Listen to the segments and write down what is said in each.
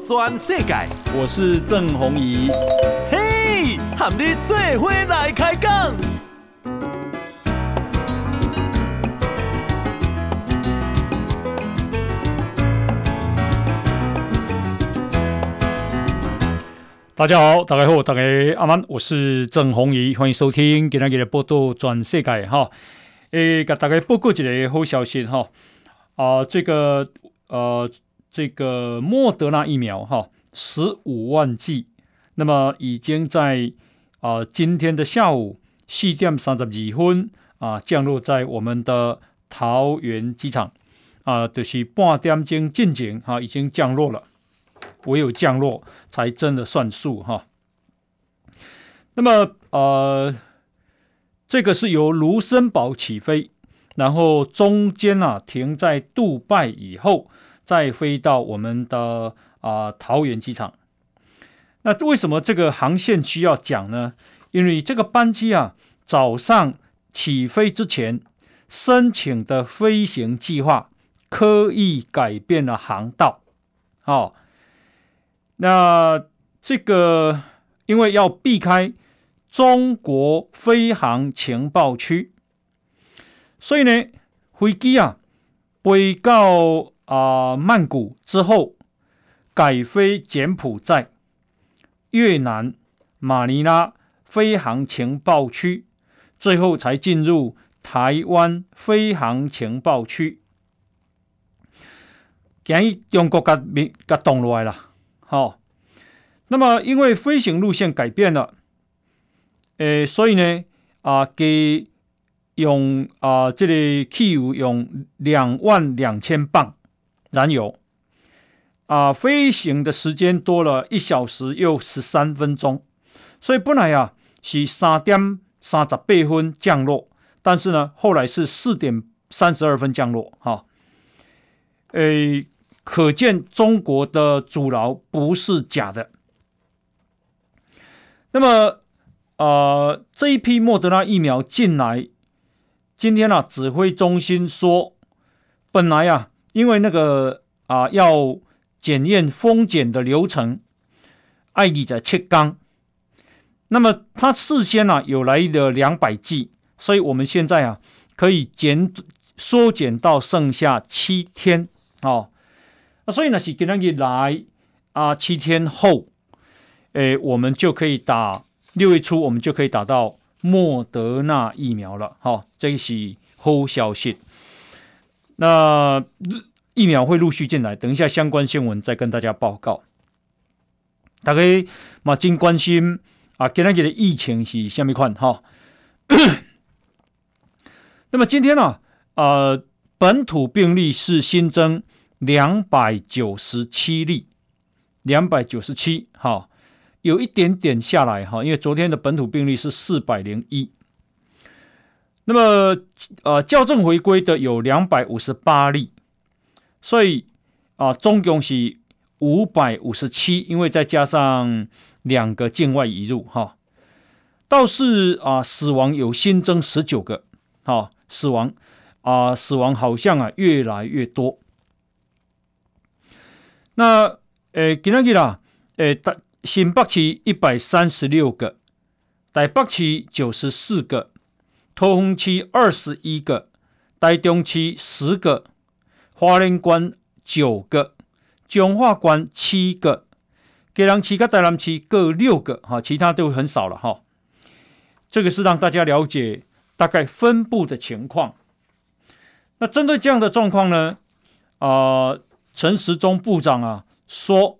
转世界，我是郑宏仪。嘿，和你做伙来开讲。大家好，大家好，大家阿曼，我是郑宏仪，欢迎收听今天的报道转世界哈。诶，给大家报告一个好消息哈。啊，这个呃。这个莫德纳疫苗哈，十五万剂，那么已经在啊、今天的下午四点三十二分啊降落在我们的桃园机场啊，就是半点钟进境哈，已经降落了，唯有降落才真的算数哈。那么呃，这个是由卢森堡起飞，然后中间啊停在杜拜以后。再飞到我们的啊、桃园机场，那为什么这个航线需要讲呢？因为这个班机啊，早上起飞之前申请的飞行计划刻意改变了航道，哦，那这个因为要避开中国飞航情报区，所以呢，飞机啊飞到。啊、曼谷之后改飞柬埔寨、越南、马尼拉飞航情报区，最后才进入台湾飞航情报区。建议用国家名给动落来了，好、那么因为飞行路线改变了，诶，所以呢，啊，给用啊，这里汽油用两万两千磅。燃油啊，飞行的时间多了一小时又十三分钟，所以本来啊是三点三十八分降落，但是呢后来是四点三十二分降落。哈，诶，可见中国的阻挠不是假的。那么呃，这一批莫德纳疫苗进来，今天、啊、指挥中心说，本来啊。因为那个啊，要检验封检的流程，爱记在七缸，那么他事先啊有来的两百剂，所以我们现在啊可以减缩减到剩下七天哦。那所以呢是今天一来啊，七天后，诶，我们就可以打六月初，我们就可以打到莫德纳疫苗了。好、哦，这是好消息。那疫苗会陆续进来，等一下相关新闻再跟大家报告。大家嘛真关心啊，今天的疫情是什么款哈？那么今天呢、啊，呃，本土病例是新增两百九十七例，两百九十七，哈，有一点点下来哈，因为昨天的本土病例是四百零一。那么，呃，校正回归的有两百五十八例，所以啊，总共是五百五十七，因为再加上两个境外移入哈，倒是啊，死亡有新增十九个，哈，死亡啊，死亡好像啊越来越多。那呃，今天啦，呃，大新北市一百三十六个，台北市九十四个。桃园区二十一个，台中区十个，花莲关九个，彰化关七个，基隆区跟台南区各六个，哈，其他都很少了哈。这个是让大家了解大概分布的情况。那针对这样的状况呢，啊、陈时中部长啊说，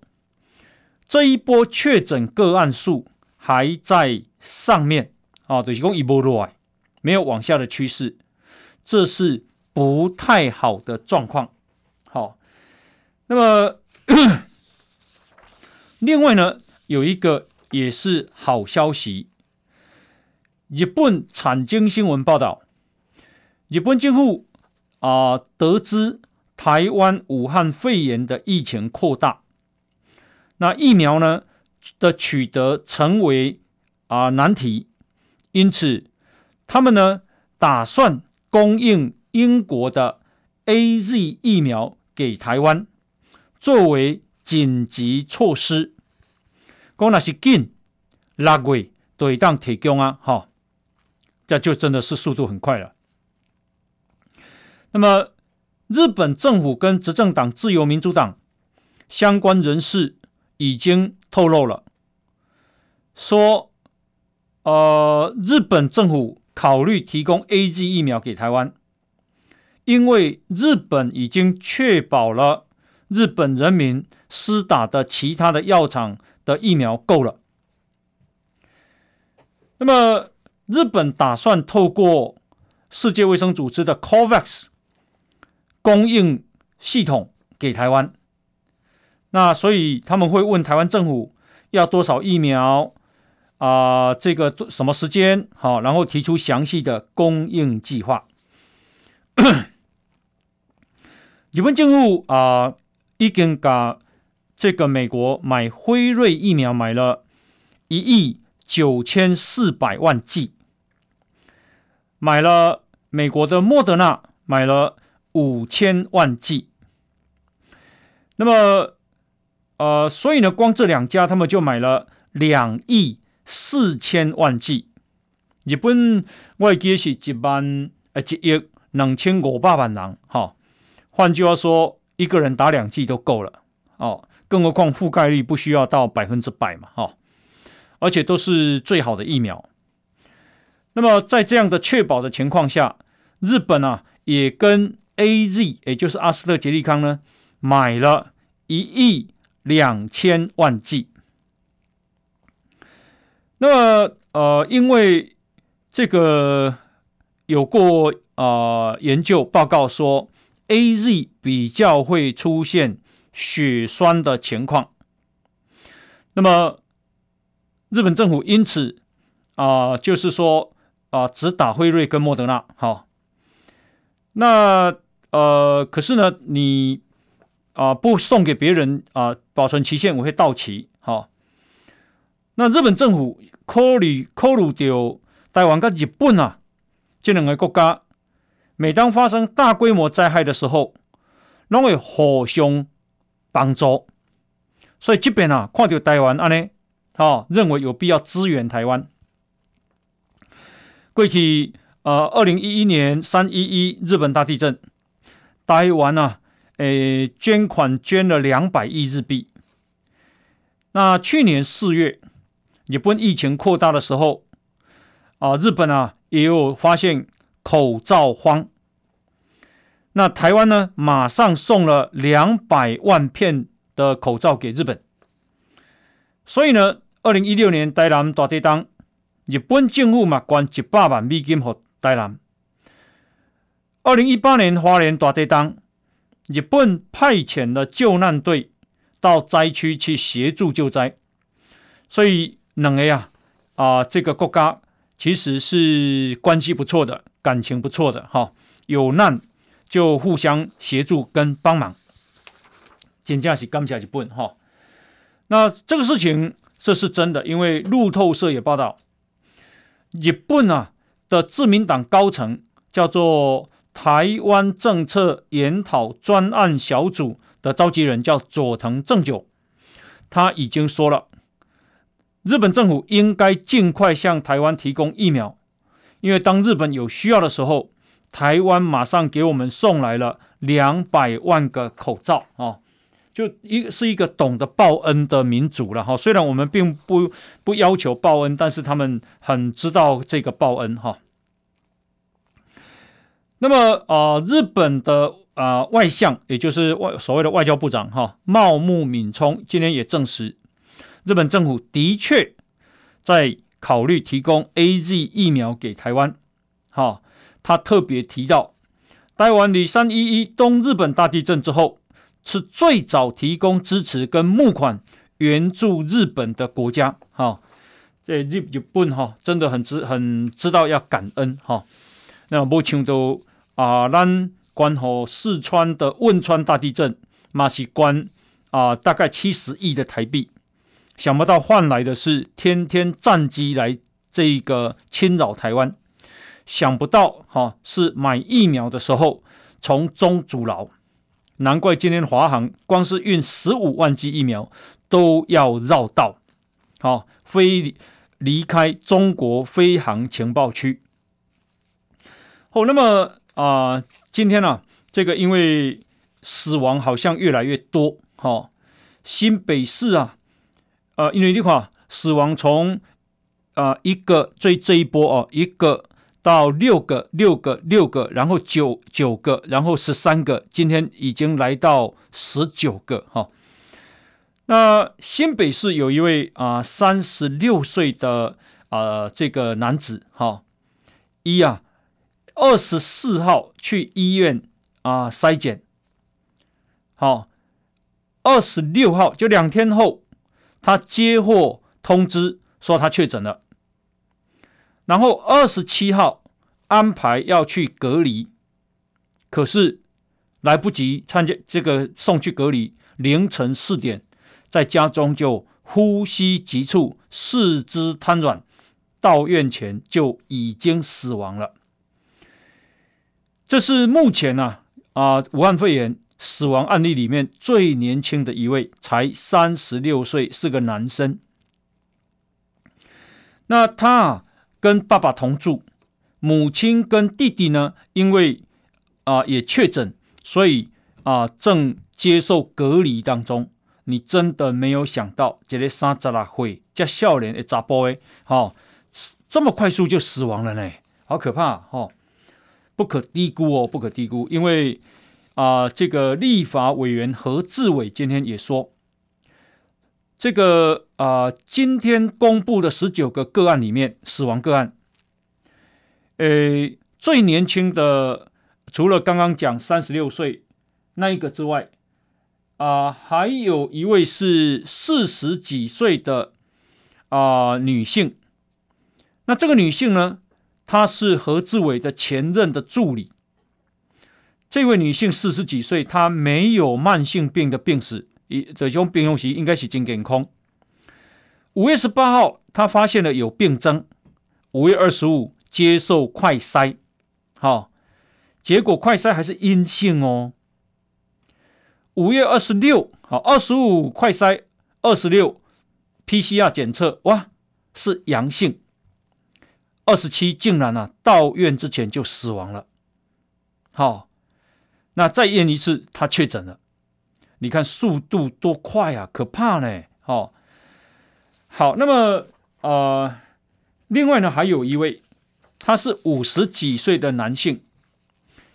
这一波确诊个案数还在上面啊，就是讲一波落来。没有往下的趋势，这是不太好的状况。好，那么 另外呢，有一个也是好消息。日本产经新闻报道，日本政府啊、得知台湾武汉肺炎的疫情扩大，那疫苗呢的取得成为啊、呃、难题，因此。他们呢，打算供应英国的 AZ 疫苗给台湾，作为紧急措施，讲那是紧六月都会当提供啊，哈，这就真的是速度很快了。那么，日本政府跟执政党自由民主党相关人士已经透露了，说，呃，日本政府考虑提供 A G 疫苗给台湾，因为日本已经确保了日本人民施打的其他的药厂的疫苗够了。那么，日本打算透过世界卫生组织的 COVAX。供应系统给台湾，那所以他们会问台湾政府要多少疫苗啊、这个什么时间？好，然后提出详细的供应计划。日本政府啊，已经把这个美国买辉瑞疫苗买了一亿九千四百万剂，买了美国的莫德纳买了。五千万剂，那么，呃，所以呢，光这两家他们就买了两亿四千万剂。日本外界是一万呃一亿两千五百万人，哈、换句话说，一个人打两剂都够了，哦，更何况覆盖率不需要到百分之百嘛，哈、而且都是最好的疫苗。那么，在这样的确保的情况下，日本啊也跟 A Z，也就是阿斯特捷利康呢，买了一亿两千万剂。那么，呃，因为这个有过啊、研究报告说，A Z 比较会出现血栓的情况。那么，日本政府因此啊、就是说啊、只打辉瑞跟莫德纳。好，那。呃，可是呢，你啊、不送给别人啊、保存期限我会到期。好、那日本政府考虑考虑到台湾跟日本啊这两个国家，每当发生大规模灾害的时候，都会互相帮助。所以这边啊，看到台湾安呢，哦，认为有必要支援台湾。过去呃，二零一一年三一一日本大地震。台湾啊，诶，捐款捐了两百亿日币。那去年四月，日本疫情扩大的时候，啊，日本啊也有发现口罩荒。那台湾呢，马上送了两百万片的口罩给日本。所以呢，二零一六年台南大地震，日本政府嘛捐一百万美金给台南。二零一八年花莲大地震，日本派遣了救难队到灾区去协助救灾，所以两个呀啊，这个国家其实是关系不错的，感情不错的哈。有难就互相协助跟帮忙，真正是感谢日本哈。那这个事情这是真的，因为路透社也报道，日本啊的自民党高层叫做。台湾政策研讨专案小组的召集人叫佐藤正久，他已经说了，日本政府应该尽快向台湾提供疫苗，因为当日本有需要的时候，台湾马上给我们送来了两百万个口罩啊，就一是一个懂得报恩的民族了哈。虽然我们并不不要求报恩，但是他们很知道这个报恩哈。那么啊、日本的啊、外相，也就是外所谓的外交部长哈，茂木敏充今天也证实，日本政府的确在考虑提供 AZ 疫苗给台湾。哈，他特别提到，台湾于三一一东日本大地震之后，是最早提供支持跟募款援助日本的国家。哈，这日日本哈真的很知很知道要感恩哈。那目前都啊，咱关乎四川的汶川大地震，嘛是关啊，大概七十亿的台币，想不到换来的是天天战机来这个侵扰台湾，想不到哈、是买疫苗的时候从中阻挠，难怪今天华航光是运十五万剂疫苗都要绕道，好、哦、飞离开中国飞航情报区。哦，那么啊、今天呢、啊，这个因为死亡好像越来越多，哈、哦，新北市啊，呃，因为的话，死亡从啊、呃、一个最这一波哦，一个。到六个，六个，六个，然后九九个，然后十三个，今天已经来到十九个哈。那新北市有一位啊三十六岁的啊这个男子哈，一啊二十四号去医院啊筛检，好，二十六号就两天后，他接获通知说他确诊了。然后二十七号安排要去隔离，可是来不及参加这个送去隔离，凌晨四点在家中就呼吸急促、四肢瘫软，到院前就已经死亡了。这是目前呢啊，啊武汉肺炎死亡案例里面最年轻的一位，才三十六岁，是个男生。那他。跟爸爸同住，母亲跟弟弟呢，因为啊、也确诊，所以啊、正接受隔离当中。你真的没有想到，这个三十六岁这少年的查甫诶，哈，这么快速就死亡了呢，好可怕哈、哦，不可低估哦，不可低估。因为啊、这个立法委员何志伟今天也说，这个。啊、今天公布的十九个个案里面，死亡个案，呃，最年轻的除了刚刚讲三十六岁那一个之外，啊、还有一位是四十几岁的啊、女性。那这个女性呢，她是何志伟的前任的助理。这位女性四十几岁，她没有慢性病的病史，一这种病用时应该是真健康。五月十八号，她发现了有病症。五月二十五接受快筛，好，结果快筛还是阴性哦。五月二十六，好，二十五快筛，二十六 PCR 检测，哇，是阳性。二十七竟然啊，到院之前就死亡了。好，那再验一次，他确诊了。你看速度多快啊，可怕呢。好。好，那么呃，另外呢，还有一位，他是五十几岁的男性，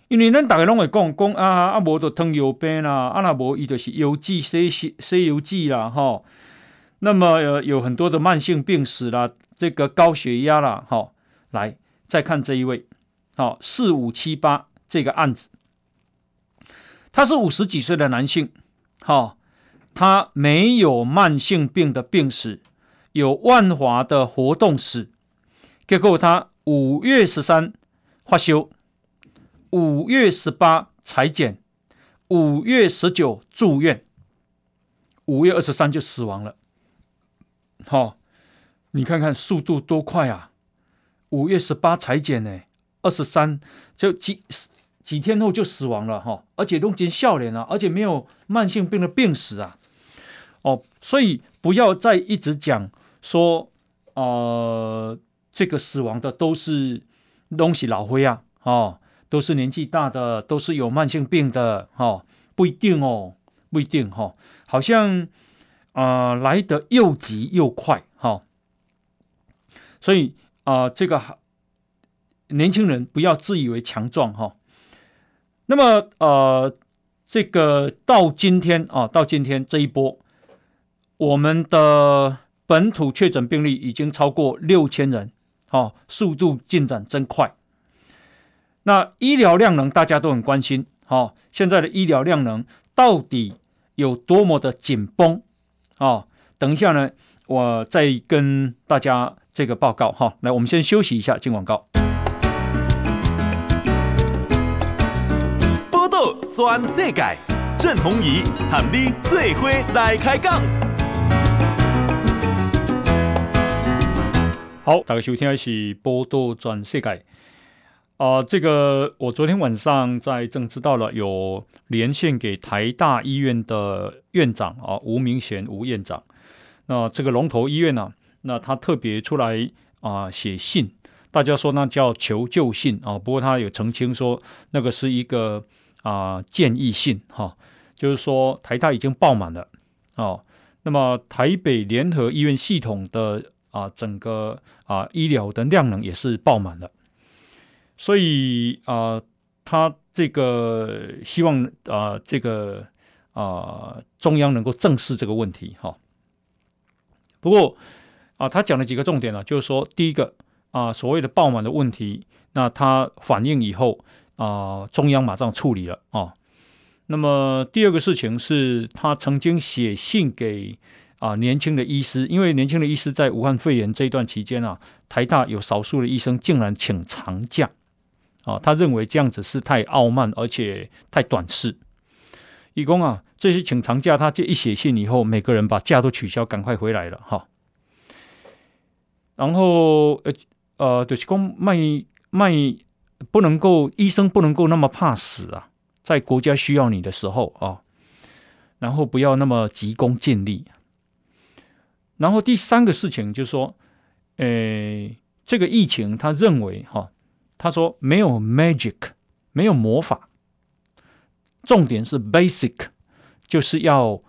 因为咱大家拢会讲讲啊，啊无就糖尿病啦，啊那无伊就是腰肌、西西西腰肌啦，哈。那么呃，有很多的慢性病史啦，这个高血压啦，哈。来，再看这一位，好，四五七八这个案子，他是五十几岁的男性，哈，他没有慢性病的病史。有万华的活动史，结果他五月十三发休，五月十八裁剪，五月十九住院，五月二十三就死亡了。好、哦，你看看速度多快啊！五月十八裁剪呢，二十三就几几天后就死亡了哈、而且都见笑脸了，而且没有慢性病的病史啊。哦，所以不要再一直讲。说，呃，这个死亡的都是东西老灰啊，哦，都是年纪大的，都是有慢性病的，哦，不一定哦，不一定哈、哦，好像啊、呃、来得又急又快，哈、哦，所以啊、呃，这个年轻人不要自以为强壮哈、哦。那么呃，这个到今天啊，到今天这一波，我们的。本土确诊病例已经超过六千人，哦，速度进展真快。那医疗量能大家都很关心，哦，现在的医疗量能到底有多么的紧绷？哦，等一下呢，我再跟大家这个报告哈、哦。来，我们先休息一下，进广告。转世界，郑弘仪和你最伙来开讲。好，大家收听的是《报道全世界》。啊、呃，这个我昨天晚上在正知道了，有连线给台大医院的院长啊，吴明贤吴院长。那这个龙头医院呢、啊，那他特别出来啊写信，大家说那叫求救信啊，不过他有澄清说那个是一个啊建议信哈、就是说台大已经爆满了哦、那么台北联合医院系统的啊整个啊医疗的量能也是爆满了。所以啊、他这个希望啊、这个啊、中央能够正视这个问题哈。不过啊，他讲了几个重点呢，就是说，第一个啊，所谓的爆满的问题，那他反映以后啊，中央马上处理了啊。那么第二个事情是他曾经写信给啊年轻的医师，因为年轻的医师在武汉肺炎这一段期间啊，台大有少数的医生竟然请长假。啊，他认为这样子是太傲慢，而且太短视。义工啊，这些请长假，他这一写信以后，每个人把假都取消，赶快回来了哈。然后呃呃，就是讲卖卖不能够，医生不能够那么怕死啊，在国家需要你的时候啊，然后不要那么急功近利。然后第三个事情就是说，诶，这个疫情，他认为哈。他说：“没有 magic，没有魔法，重点是 basic，就是要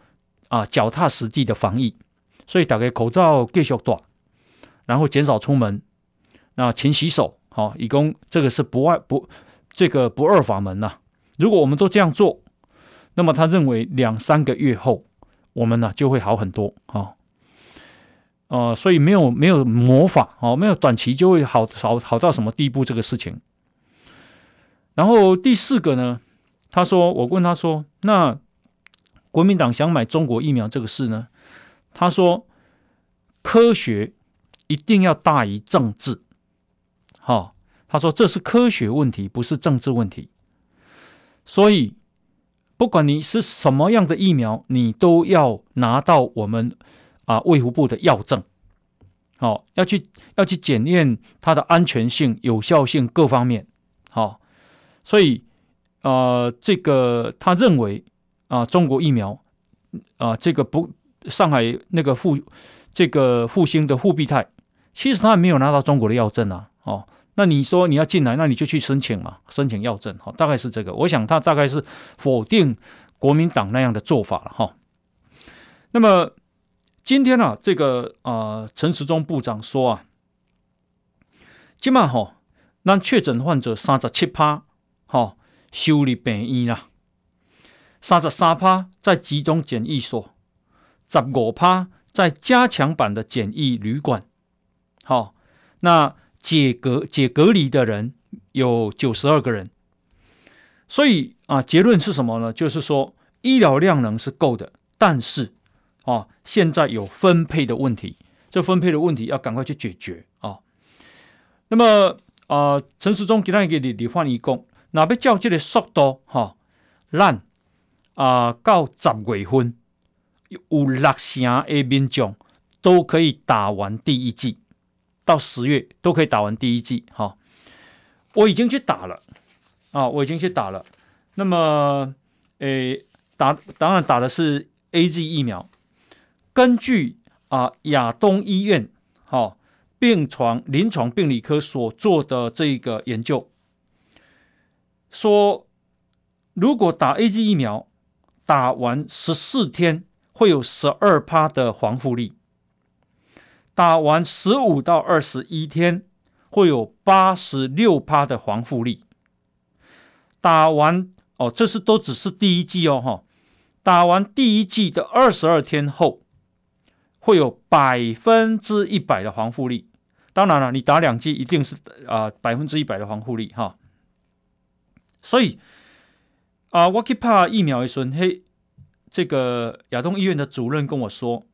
啊脚踏实地的防疫。所以打开口罩继续戴，然后减少出门，那勤洗手。好，以供这个是不二不这个不二法门呐、如果我们都这样做，那么他认为两三个月后，我们呢就会好很多啊。”啊、呃，所以没有没有魔法哦，没有短期就会好好好到什么地步这个事情。然后第四个呢，他说我问他说，那国民党想买中国疫苗这个事呢？他说科学一定要大于政治，好、他说这是科学问题，不是政治问题。所以不管你是什么样的疫苗，你都要拿到我们。啊，卫福部的药证，好、哦，要去要去检验它的安全性、有效性各方面，好、哦，所以呃，这个他认为啊，中国疫苗啊，这个不上海那个复这个复兴的复必泰，其实他还没有拿到中国的药证啊，哦，那你说你要进来，那你就去申请嘛，申请药证，好、大概是这个，我想他大概是否定国民党那样的做法了，哈、那么。今天呢、啊，这个啊，陈时中部长说啊，今嘛吼，让确诊患者三十七趴，吼，收入病院啦，三十三趴在集中检疫所，十五趴在加强版的检疫旅馆，好，那解隔解隔离的人有九十二个人，所以啊，结论是什么呢？就是说医疗量能是够的，但是。啊，现在有分配的问题，这分配的问题要赶快去解决啊。那么啊，陈时中给他一个你你换一共，哪边较这个速度哈？咱啊到十月份有六成的民众都可以打完第一剂，到十月都可以打完第一剂哈。我已经去打了啊，我已经去打了。那么诶，打当然打的是 AZ 疫苗。根据啊亚东医院哈、哦、病床临床病理科所做的这个研究，说如果打 AZ 疫苗，打完十四天会有十二趴的防护力，打完十五到二十一天会有八十六趴的防护力，打完哦这是都只是第一剂哦哈，打完第一剂的二十二天后。会有百分之一百的防护力，当然了，你打两剂一定是啊百分之一百的防护力哈。所以啊，我去打疫苗的时候，嘿，这个亚东医院的主任跟我说，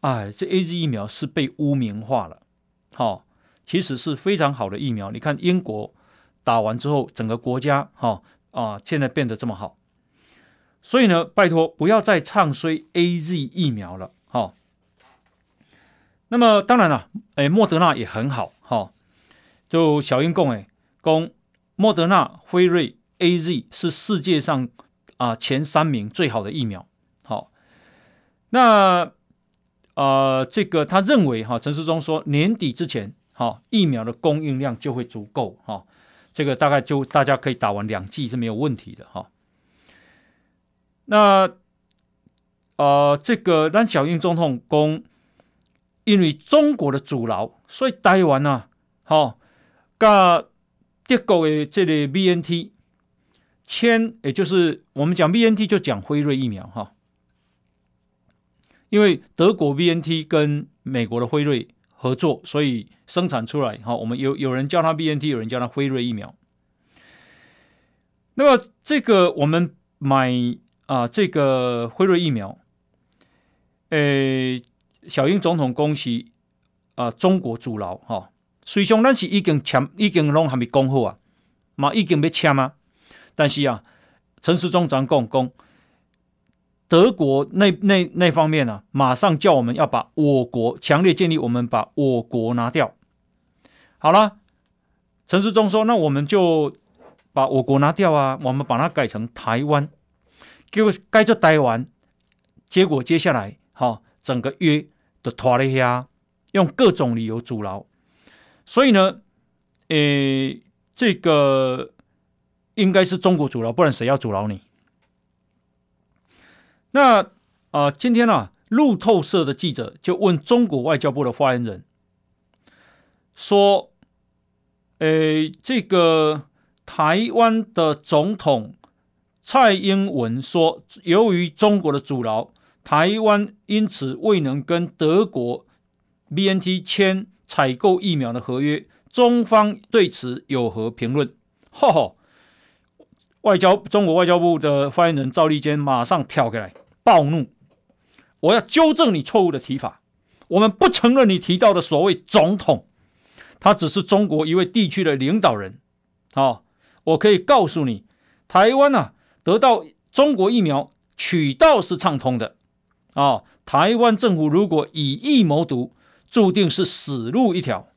哎，这 AZ 疫苗是被污名化了，哈，其实是非常好的疫苗。你看英国打完之后，整个国家哈啊，现在变得这么好，所以呢，拜托不要再唱衰 AZ 疫苗了，哈。那么当然了，哎，莫德纳也很好哈。就小英共哎，公莫德纳、辉瑞、AZ 是世界上啊前三名最好的疫苗。好，那呃，这个他认为哈，陈时中说年底之前，哈疫苗的供应量就会足够哈，这个大概就大家可以打完两剂是没有问题的哈。那呃，这个让小英总统公，因为中国的阻挠，所以台湾呐，好，跟德国的这个 BNT 签，也就是我们讲 BNT 就讲辉瑞疫苗哈，因为德国 BNT 跟美国的辉瑞合作，所以生产出来哈，我们有有人叫它 BNT，有人叫它辉瑞疫苗。那么这个我们买啊，这个辉瑞疫苗。诶，小英总统恭喜啊！中国阻挠哈，虽然咱是已经签，已经拢还没讲好啊，嘛已经要签啊。但是啊，陈时中长讲讲，德国那那那方面啊，马上叫我们要把我国强烈建议我们把我国拿掉。好了，陈世忠说，那我们就把我国拿掉啊，我们把它改成台湾，结果改做台湾，结果接下来。好，整个约都拖了下，用各种理由阻挠，所以呢，诶，这个应该是中国阻挠，不然谁要阻挠你？那啊、今天啊，路透社的记者就问中国外交部的发言人说：“呃，这个台湾的总统蔡英文说，由于中国的阻挠。”台湾因此未能跟德国 BNT 签采购疫苗的合约，中方对此有何评论？哈哈，外交中国外交部的发言人赵立坚马上跳开来暴怒，我要纠正你错误的提法，我们不承认你提到的所谓总统，他只是中国一位地区的领导人。好，我可以告诉你，台湾啊，得到中国疫苗渠道是畅通的。啊、哦！台湾政府如果以疫谋独，注定是死路一条。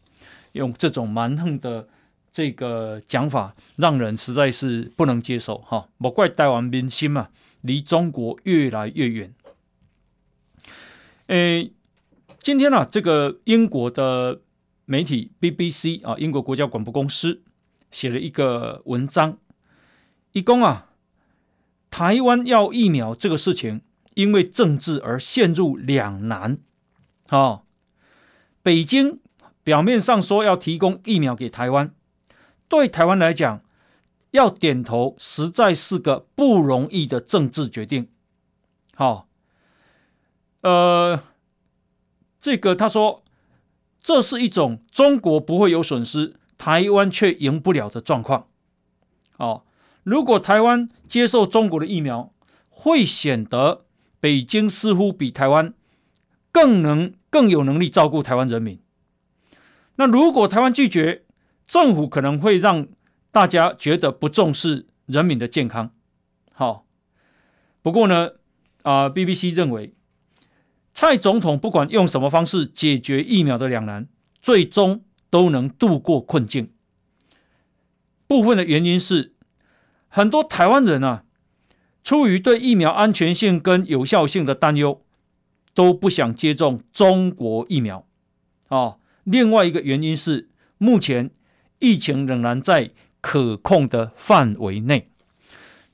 用这种蛮横的这个讲法，让人实在是不能接受。哈，莫怪台湾民心嘛，离中国越来越远。诶，今天呢、啊，这个英国的媒体 BBC 啊，英国国家广播公司写了一个文章，一共啊，台湾要疫苗这个事情。因为政治而陷入两难，哦，北京表面上说要提供疫苗给台湾，对台湾来讲，要点头实在是个不容易的政治决定。好，呃，这个他说，这是一种中国不会有损失，台湾却赢不了的状况。哦，如果台湾接受中国的疫苗，会显得。北京似乎比台湾更能、更有能力照顾台湾人民。那如果台湾拒绝，政府可能会让大家觉得不重视人民的健康。好，不过呢，啊，BBC 认为，蔡总统不管用什么方式解决疫苗的两难，最终都能度过困境。部分的原因是，很多台湾人啊。出于对疫苗安全性跟有效性的担忧，都不想接种中国疫苗。哦，另外一个原因是，目前疫情仍然在可控的范围内。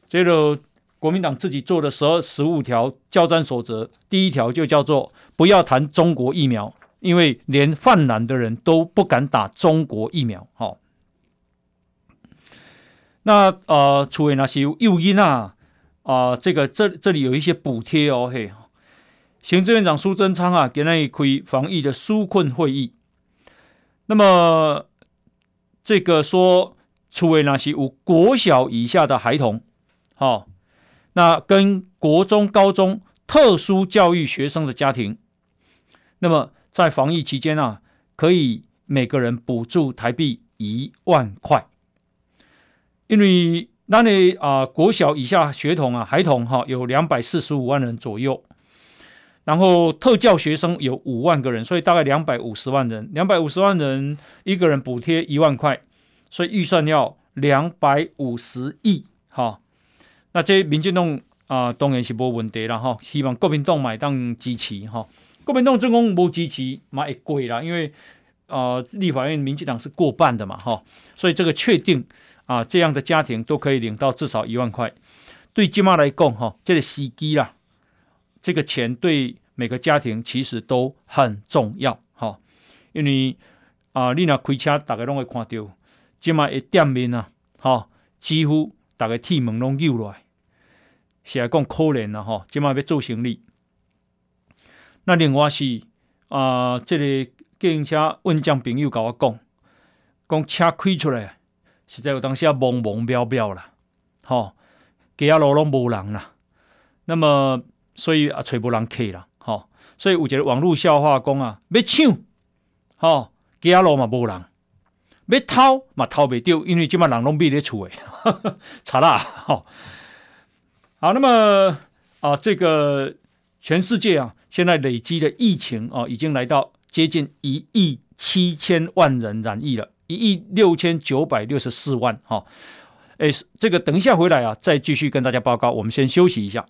这个国民党自己做的十二十五条交战守则，第一条就叫做不要谈中国疫苗，因为连泛蓝的人都不敢打中国疫苗。好、那呃，除非那些诱因啊。啊、呃，这个这这里有一些补贴哦，嘿，行政院长苏贞昌啊，给那一开防疫的纾困会议。那么这个说，除了那些有国小以下的孩童，好、哦，那跟国中、高中特殊教育学生的家庭，那么在防疫期间啊，可以每个人补助台币一万块，因为。那你啊，国小以下学童啊，孩童哈、有两百四十五万人左右，然后特教学生有五万个人，所以大概两百五十万人，两百五十万人一个人补贴一万块，所以预算要两百五十亿，哈，那这民进党啊，当然是无问题了哈。希望国民党买当支持哈，国民党总共无支持嘛会过啦，因为啊，立法院民进党是过半的嘛哈，所以这个确定啊，这样的家庭都可以领到至少一万块。对金妈来讲哈，这个时机啦，这个钱对每个家庭其实都很重要哈，因为啊，你若开车，大家拢会看到。即卖一店面啊，吼，几乎大家铁门拢扭来，是来讲可怜啦，吼！即卖要做生意，那另外是啊、呃，这个计程车运将朋友甲我讲，讲车开出来，实在有当时啊，茫茫渺渺啦，吼，街仔路拢无人啦，那么所以啊，找无人客啦，吼，所以有一个网络笑话讲啊，要抢，吼，街路嘛无人。要偷嘛偷不掉，因为今嘛人拢闭咧厝诶，查啦，好，好，那么啊，这个全世界啊，现在累积的疫情啊，已经来到接近一亿七千万人染疫了，一亿六千九百六十四万，哈，诶，这个等一下回来啊，再继续跟大家报告，我们先休息一下。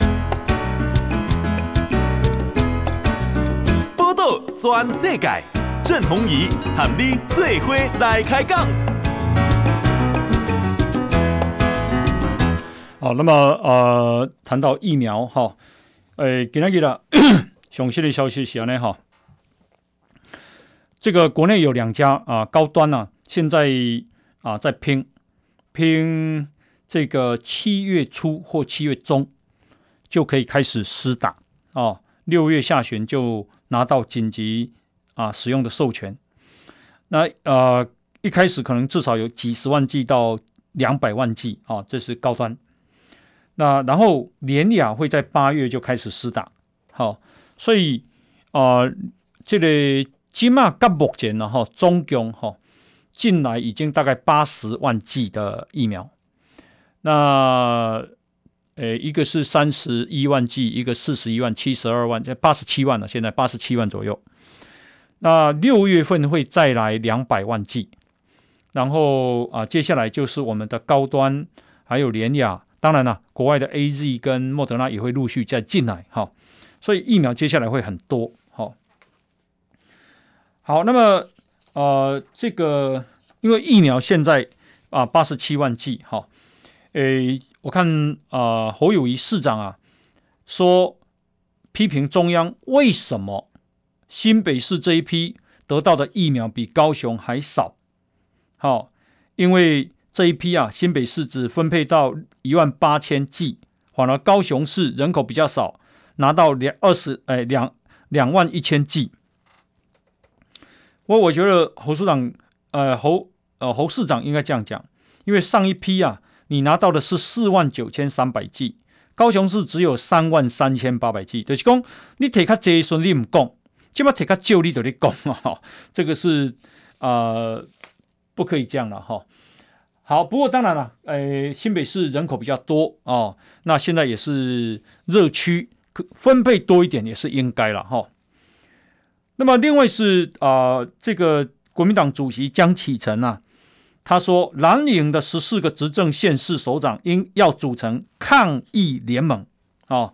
全世界。郑鸿仪和你做伙来开讲。好，那么呃，谈到疫苗哈，诶，今天给了详细的消息是呢哈，这个国内有两家啊高端呢、啊，现在啊在拼拼这个七月初或七月中就可以开始施打哦，六月下旬就拿到紧急。啊，使用的授权，那呃一开始可能至少有几十万剂到两百万剂啊，这是高端。那然后联雅会在八月就开始施打，好，所以啊、呃，这个今嘛到目前呢哈，总共哈进来已经大概八十万剂的疫苗。那呃一个是三十一万剂，一个四十一万，七十二万，这八十七万了，现在八十七万左右。那六月份会再来两百万剂，然后啊，接下来就是我们的高端，还有联雅，当然了，国外的 AZ 跟莫德纳也会陆续再进来，哈，所以疫苗接下来会很多，好，好，那么呃，这个因为疫苗现在啊八十七万剂，哈，诶，我看啊侯友谊市长啊说批评中央为什么？新北市这一批得到的疫苗比高雄还少，好，因为这一批啊，新北市只分配到一万八千剂，反而高雄市人口比较少，拿到两二十哎两两万一千剂。我我觉得侯市长呃侯呃侯市长应该这样讲，因为上一批啊，你拿到的是四万九千三百剂，高雄市只有三万三千八百剂，就是讲你提较济顺你唔讲。起码提个就力的你讲啊，这个是呃不可以这样了哈。好，不过当然了，呃，新北市人口比较多哦，那现在也是热区，分配多一点也是应该了哈。那么另外是啊、呃，这个国民党主席江启臣啊，他说蓝营的十四个执政县市首长应要组成抗疫联盟啊、哦，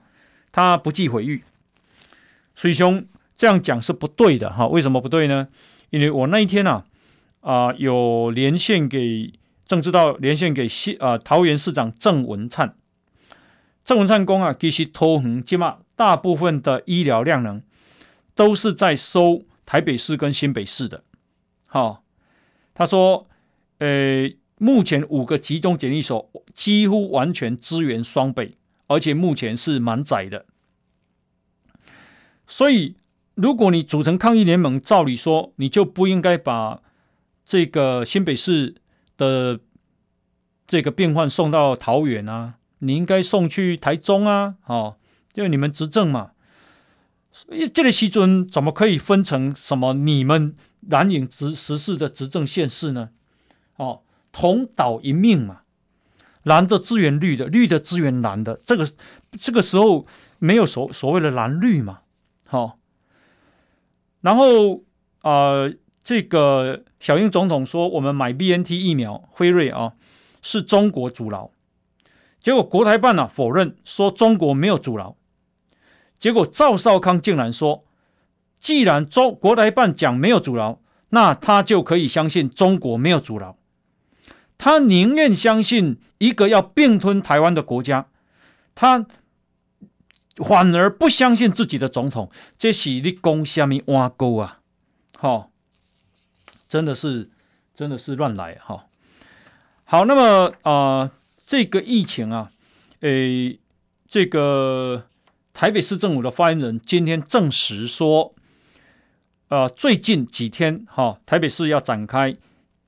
他不计毁誉，水兄。这样讲是不对的哈，为什么不对呢？因为我那一天啊啊、有连线给政治道连线给西啊、呃、桃园市长郑文灿，郑文灿公啊其实桃园起码大部分的医疗量能都是在收台北市跟新北市的，好、他说呃目前五个集中检疫所几乎完全支援双北，而且目前是满载的，所以。如果你组成抗疫联盟，照理说你就不应该把这个新北市的这个病患送到桃园啊，你应该送去台中啊，哦，就你们执政嘛。所以这个西尊怎么可以分成什么你们蓝营执实事的执政县市呢？哦，同岛一命嘛，蓝的支援绿的，绿的支援蓝的，这个这个时候没有所所谓的蓝绿嘛，好、哦。然后啊、呃，这个小英总统说，我们买 BNT 疫苗，辉瑞啊，是中国阻挠，结果国台办呢、啊、否认说中国没有阻挠，结果赵少康竟然说，既然中国台办讲没有阻挠，那他就可以相信中国没有阻挠，他宁愿相信一个要并吞台湾的国家，他反而不相信自己的总统，这是你讲什么碗糕啊？好、哦，真的是真的是乱来哈。哦好，那么啊、这个疫情啊，诶，这个台北市政府的发言人今天证实说，呃，最近几天哈、哦，台北市要展开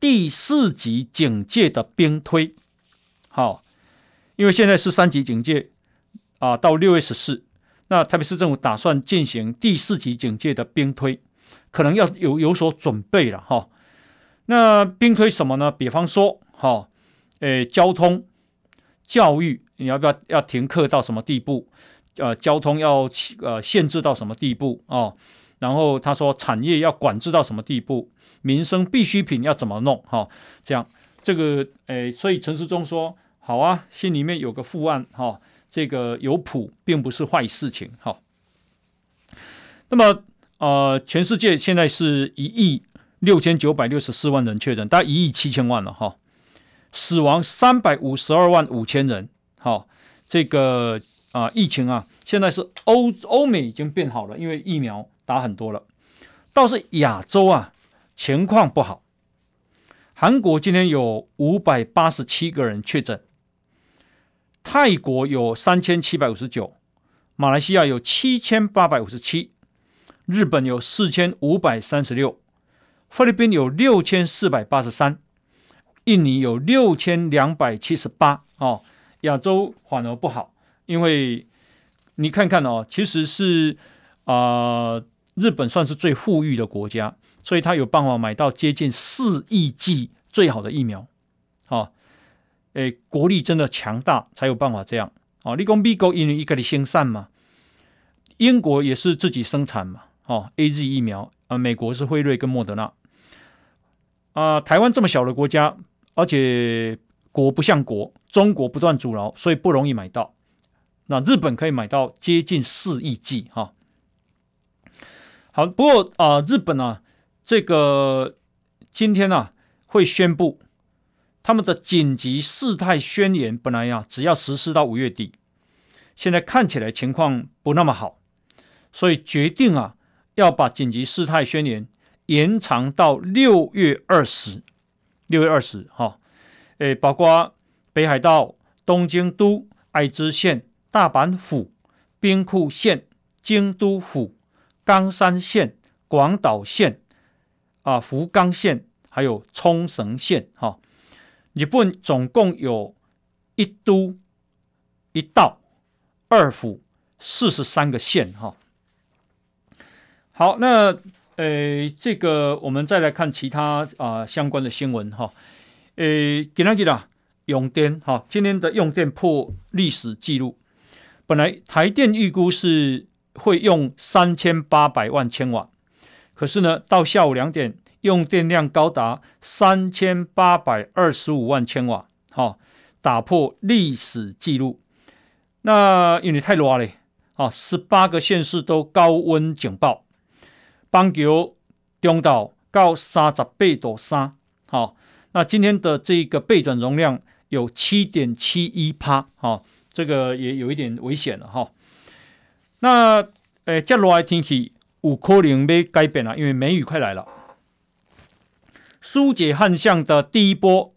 第四级警戒的兵推，好、因为现在是三级警戒啊、到六月十四，那台北市政府打算进行第四级警戒的兵推，可能要有有所准备了哈、那兵推什么呢？比方说，哈、哦。诶，交通、教育，你要不要要停课到什么地步？呃，交通要呃限制到什么地步哦？然后他说产业要管制到什么地步？民生必需品要怎么弄？哈、这样这个诶，所以陈时中说好啊，心里面有个副案哈、这个有谱，并不是坏事情哈、那么呃，全世界现在是一亿六千九百六十四万人确诊，大概一亿七千万了哈。死亡三百五十二万五千人，好、这个啊、疫情啊，现在是欧欧美已经变好了，因为疫苗打很多了，倒是亚洲啊情况不好。韩国今天有五百八十七个人确诊，泰国有三千七百五十九，马来西亚有七千八百五十七，日本有四千五百三十六，菲律宾有六千四百八十三。印尼有六千两百七十八哦，亚洲反而不好，因为你看看哦，其实是啊、呃，日本算是最富裕的国家，所以他有办法买到接近四亿剂最好的疫苗，哦，诶，国力真的强大才有办法这样哦。你讲美国因为一个的生产嘛，英国也是自己生产嘛，哦，AZ 疫苗啊、美国是辉瑞跟莫德纳啊、台湾这么小的国家。而且国不像国，中国不断阻挠，所以不容易买到。那日本可以买到接近四亿剂哈。好，不过啊、日本啊，这个今天啊会宣布他们的紧急事态宣言，本来呀、啊、只要实施到五月底，现在看起来情况不那么好，所以决定啊要把紧急事态宣言延长到六月二十。六月二十号，诶，包括北海道、东京都、爱知县、大阪府、兵库县、京都府、冈山县、广岛县、啊福冈县，还有冲绳县，哈，日本总共有一都、一道、二府、四十三个县，哈。好，那。呃，这个我们再来看其他啊、呃、相关的新闻哈。呃，今天啦，用电哈，今天的用电破历史记录。本来台电预估是会用三千八百万千瓦，可是呢，到下午两点，用电量高达三千八百二十五万千瓦，哈，打破历史记录。那因为太热了，啊，十八个县市都高温警报。邦桥中岛到三十八度三，好，那今天的这个备转容量有七点七一趴，好，这个也有一点危险了哈。那诶，接下来天气有可能要改变了，因为梅雨快来了。疏解旱象的第一波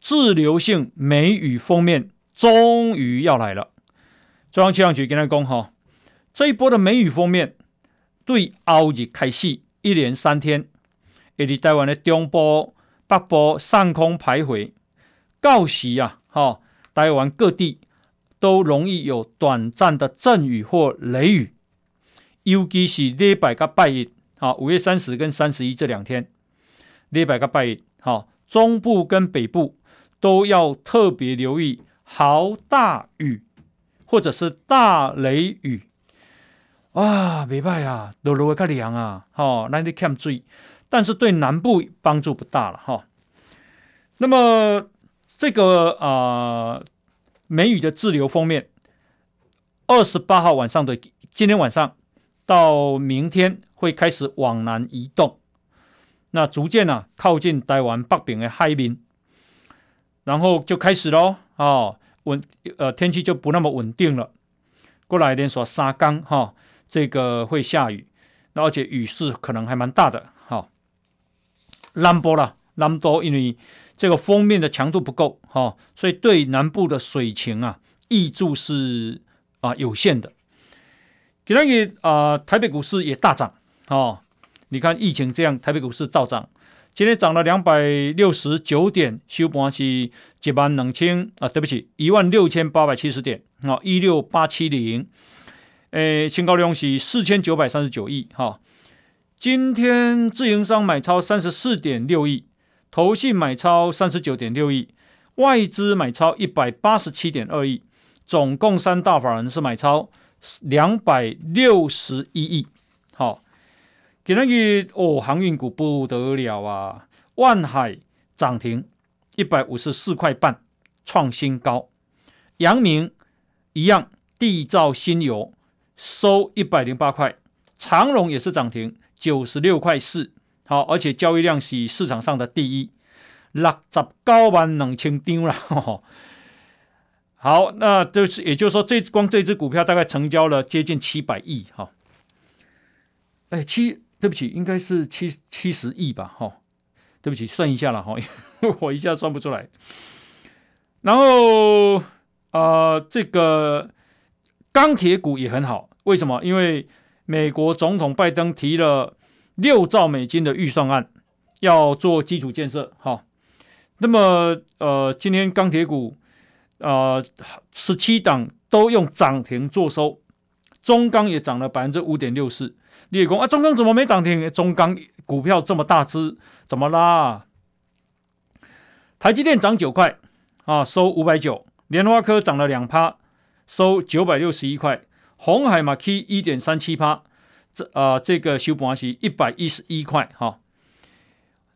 滞留性梅雨封面终于要来了。中央气象局跟他讲哈，这一波的梅雨封面。对后日开始，一连三天，会在台湾的中部、北部上空徘徊。到时啊，哈，台湾各地都容易有短暂的阵雨或雷雨，尤其是礼拜跟拜一，啊，五月三十跟三十一这两天，礼拜跟拜一，哈，中部跟北部都要特别留意豪大雨或者是大雷雨。哇，没办法，都落会较凉啊，哈，那你欠水，但是对南部帮助不大了哈。那么这个啊、呃，梅雨的滞留封面，二十八号晚上的今天晚上到明天会开始往南移动，那逐渐呢、啊、靠近台湾北边的海面，然后就开始喽，哦，稳呃天气就不那么稳定了。过来连续三天哈，这个会下雨，而且雨势可能还蛮大的哈。南部啦，南多因为这个封面的强度不够哈，所以对南部的水情啊，挹注是啊有限的。今天啊，台北股市也大涨哦。你看疫情这样，台北股市照涨，今天涨了两百六十九点，收盘是一万两千啊，对不起，一万六千八百七十点。好，一六八七零，诶，新高量是四千九百三十九亿，哈。今天自营商买超三十四点六亿，投信买超三十九点六亿，外资买超一百八十七点二亿，总共三大法人是买超两百六十一亿，好。今日哦，航运股不得了啊，万海涨停一百五十四块半，创新高，阳明。一样，缔造新油收一百零八块，长荣也是涨停九十六块四，好，而且交易量是市场上的第一，六十九万两千张了。好，那就是也就是说，这光这支股票大概成交了接近七百亿哈。哎，七，对不起，应该是七七十亿吧？哈，对不起，算一下了哈，我一下算不出来。然后。啊、呃，这个钢铁股也很好，为什么？因为美国总统拜登提了六兆美金的预算案，要做基础建设。哈，那么呃，今天钢铁股呃，十七档都用涨停做收，中钢也涨了百分之五点六四。列工啊，中钢怎么没涨停？中钢股票这么大只，怎么拉？台积电涨九块啊，收五百九。联发科涨了两趴，收九百六十一块。鸿海嘛 K 一点三七趴，这啊、呃、这个收盘是一百一十一块哈。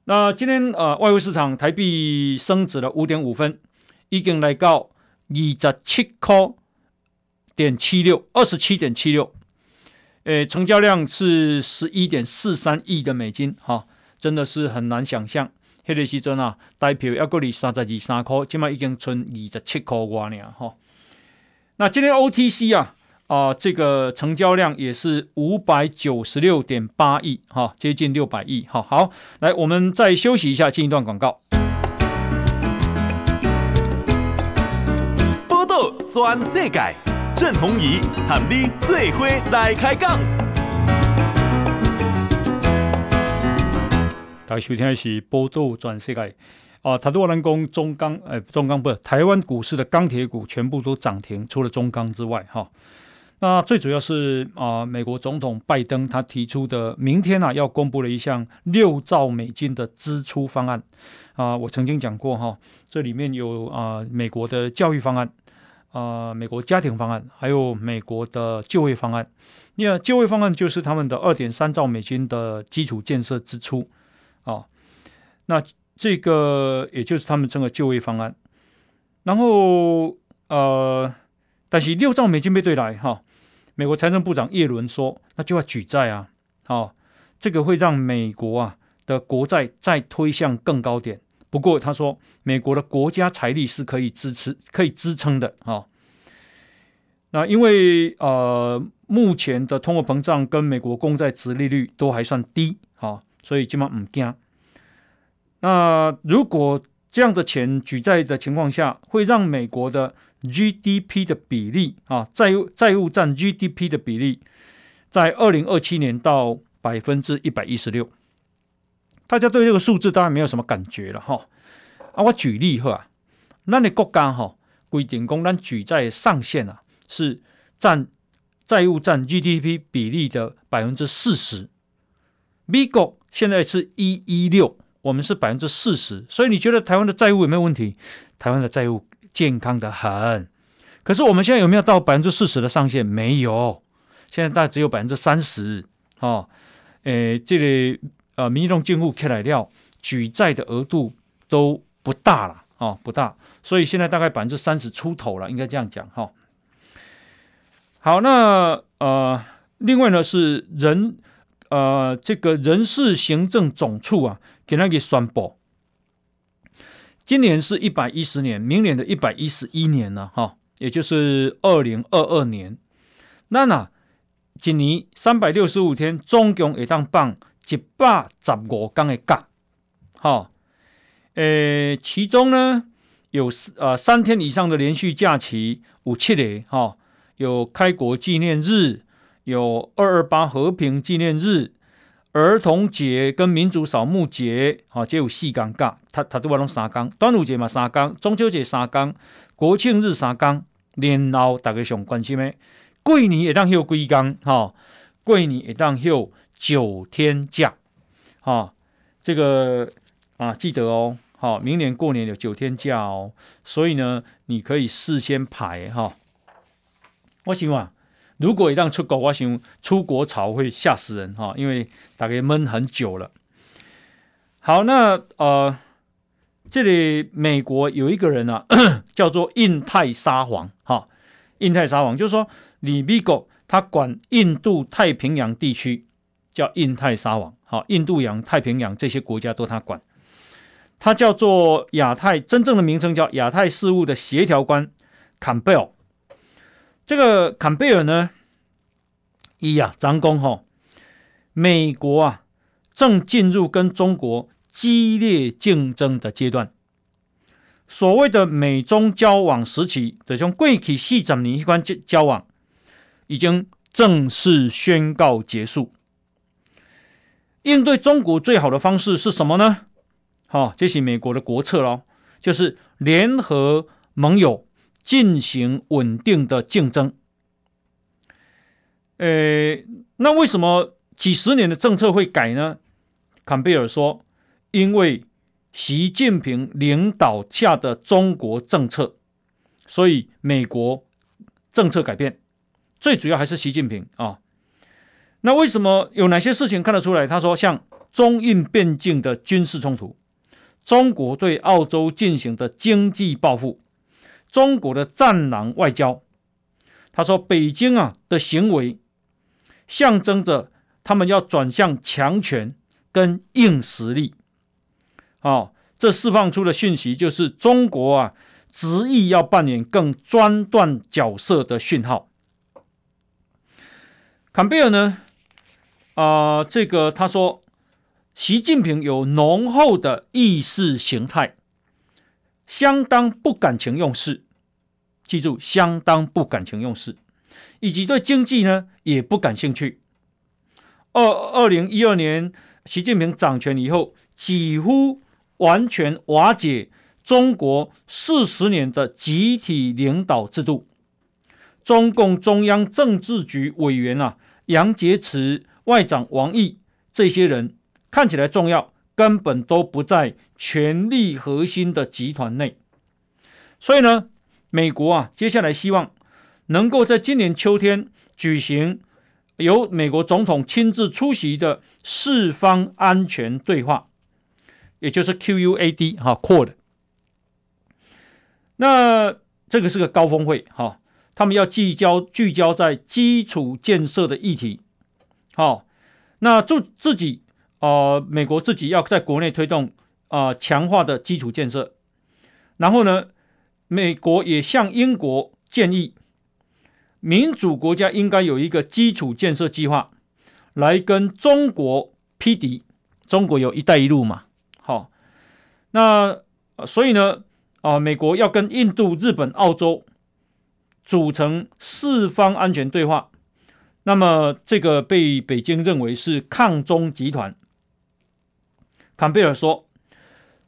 那今天呃外汇市场台币升值了五点五分，已经来到二十七块点七六，二十七点七六。诶，成交量是十一点四三亿的美金哈，真的是很难想象。迄个时阵啊，台票要过你三十二三块，今麦已经存二十七块外呢，哈。那今天 OTC 啊，啊、呃，这个成交量也是五百九十六点八亿，哈，接近六百亿，哈。好，来，我们再休息一下，进一段广告。波道全世界，郑弘仪喊你最伙来开讲。大家收听的是波道全世界啊！他多人工中钢，诶、哎，中钢不是台湾股市的钢铁股全部都涨停，除了中钢之外，哈。那最主要是啊，美国总统拜登他提出的，明天啊要公布了一项六兆美金的支出方案啊。我曾经讲过哈，这里面有啊美国的教育方案啊，美国家庭方案，还有美国的就业方案。那就业方案就是他们的二点三兆美金的基础建设支出。哦，那这个也就是他们整个就业方案，然后呃，但是六兆美金没对来哈、美国财政部长耶伦说，那就要举债啊，哦，这个会让美国啊的国债再推向更高点。不过他说，美国的国家财力是可以支持、可以支撑的啊、那因为呃，目前的通货膨胀跟美国公债殖利率都还算低，哈、哦。所以基本上唔惊。那如果这样的钱举债的情况下，会让美国的 GDP 的比例啊，债务债务占 GDP 的比例，在二零二七年到百分之一百一十六。大家对这个数字当然没有什么感觉了哈。啊，我举例哈，咱的国家哈规定讲，咱举债上限啊是占债务占 GDP 比例的百分之四十。美国现在是一一六，我们是百分之四十，所以你觉得台湾的债务有没有问题？台湾的债务健康的很，可是我们现在有没有到百分之四十的上限？没有，现在大概只有百分之三十。哦，诶，这里呃，民众进户开来料举债的额度都不大了，哦，不大，所以现在大概百分之三十出头了，应该这样讲哈、好，那呃，另外呢是人呃这个人事行政总处啊，给那个宣布，今年是一百一十年，明年的一百一十一年了哈、也就是二零二二年。那那今年三百六十五天，总共会当放一百十五天的假，哈、哦。呃，其中呢有呃三天以上的连续假期，有七个哈，有开国纪念日，有二二八和平纪念日，儿童节跟民族扫墓节，哈，皆有四天假，他他都话拢三天，端午节嘛三天，中秋节三天，国庆日三天，然后大家上关心的，过年会当休几天，哈，过年会当休九天假，哈，这个啊记得哦。好，明年过年有九天假哦，所以呢，你可以事先排哈。我想啊，如果一旦出国，我想出国潮会吓死人哈，因为大概闷很久了。好，那呃，这里美国有一个人啊，叫做印太沙皇哈，印太沙皇就是说，你美国他管印度太平洋地区，叫印太沙皇，好，印度洋、太平洋这些国家都他管。他叫做亚太，真正的名称叫亚太事务的协调官坎贝尔。这个坎贝尔呢，一呀，张工哈，美国啊正进入跟中国激烈竞争的阶段。所谓的美中交往时期的从过去四十年一关交交往，已经正式宣告结束。应对中国最好的方式是什么呢？好，这是美国的国策喽，就是联合盟友进行稳定的竞争。呃，那为什么几十年的政策会改呢？坎贝尔说，因为习近平领导下的中国政策，所以美国政策改变，最主要还是习近平啊。那为什么有哪些事情看得出来？他说，像中印边境的军事冲突。中国对澳洲进行的经济报复，中国的战狼外交，他说北京啊的行为象征着他们要转向强权跟硬实力，哦，这释放出的讯息就是中国啊执意要扮演更专断角色的讯号。坎贝尔呢，啊、这个他说。习近平有浓厚的意识形态，相当不感情用事。记住，相当不感情用事，以及对经济呢也不感兴趣。二二零一二年，习近平掌权以后，几乎完全瓦解中国四十年的集体领导制度。中共中央政治局委员啊，杨洁篪、外长王毅这些人。看起来重要，根本都不在权力核心的集团内。所以呢，美国啊，接下来希望能够在今年秋天举行由美国总统亲自出席的四方安全对话，也就是 QUAD 哈 QUAD。那这个是个高峰会哈，他们要聚焦聚焦在基础建设的议题。好，那就自己。呃，美国自己要在国内推动啊、强化的基础建设，然后呢，美国也向英国建议，民主国家应该有一个基础建设计划，来跟中国匹敌。中国有一带一路嘛，好、那所以呢，啊、美国要跟印度、日本、澳洲组成四方安全对话，那么这个被北京认为是抗中集团。坎贝尔说：“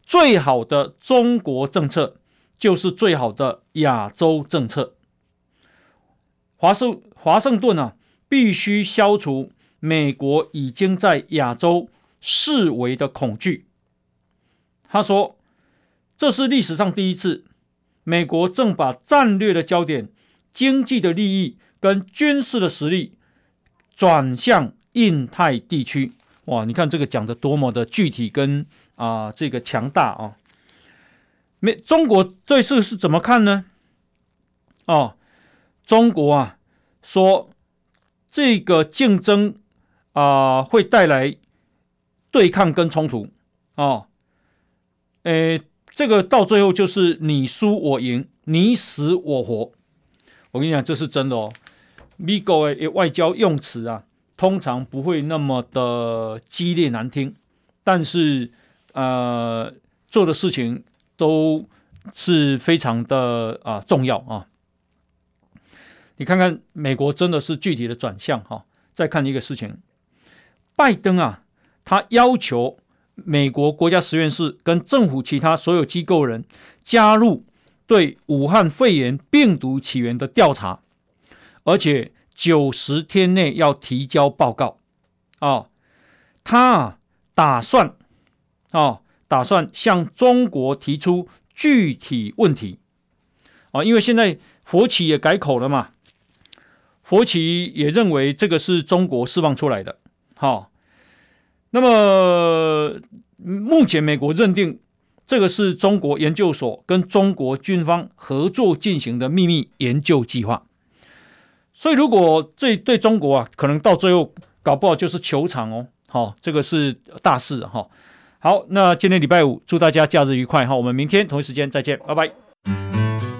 最好的中国政策就是最好的亚洲政策。华盛华盛顿啊，必须消除美国已经在亚洲视为的恐惧。”他说：“这是历史上第一次，美国正把战略的焦点、经济的利益跟军事的实力转向印太地区。”哇，你看这个讲的多么的具体跟啊、这个强大啊！美中国对这是怎么看呢？哦，中国啊说这个竞争啊、会带来对抗跟冲突哦，诶，这个到最后就是你输我赢，你死我活。我跟你讲，这是真的哦。美国的外交用词啊，通常不会那么的激烈难听，但是呃，做的事情都是非常的啊、重要啊。你看看美国真的是具体的转向哈、再看一个事情，拜登啊，他要求美国国家实验室跟政府其他所有机构人加入对武汉肺炎病毒起源的调查。而且九十天内要提交报告，啊，他啊打算啊打算向中国提出具体问题，啊，因为现在佛企也改口了嘛，佛企也认为这个是中国释放出来的，好，那么目前美国认定这个是中国研究所跟中国军方合作进行的秘密研究计划。所以，如果最对中国啊，可能到最后搞不好就是球场哦。好，这个是大事哈。好，那今天礼拜五，祝大家假日愉快哈。我们明天同一时间再见，拜拜。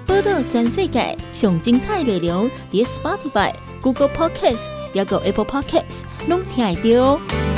波道全世界上精彩内容，点 Spotify、Google Podcasts，还有 Apple Podcasts，拢听得到。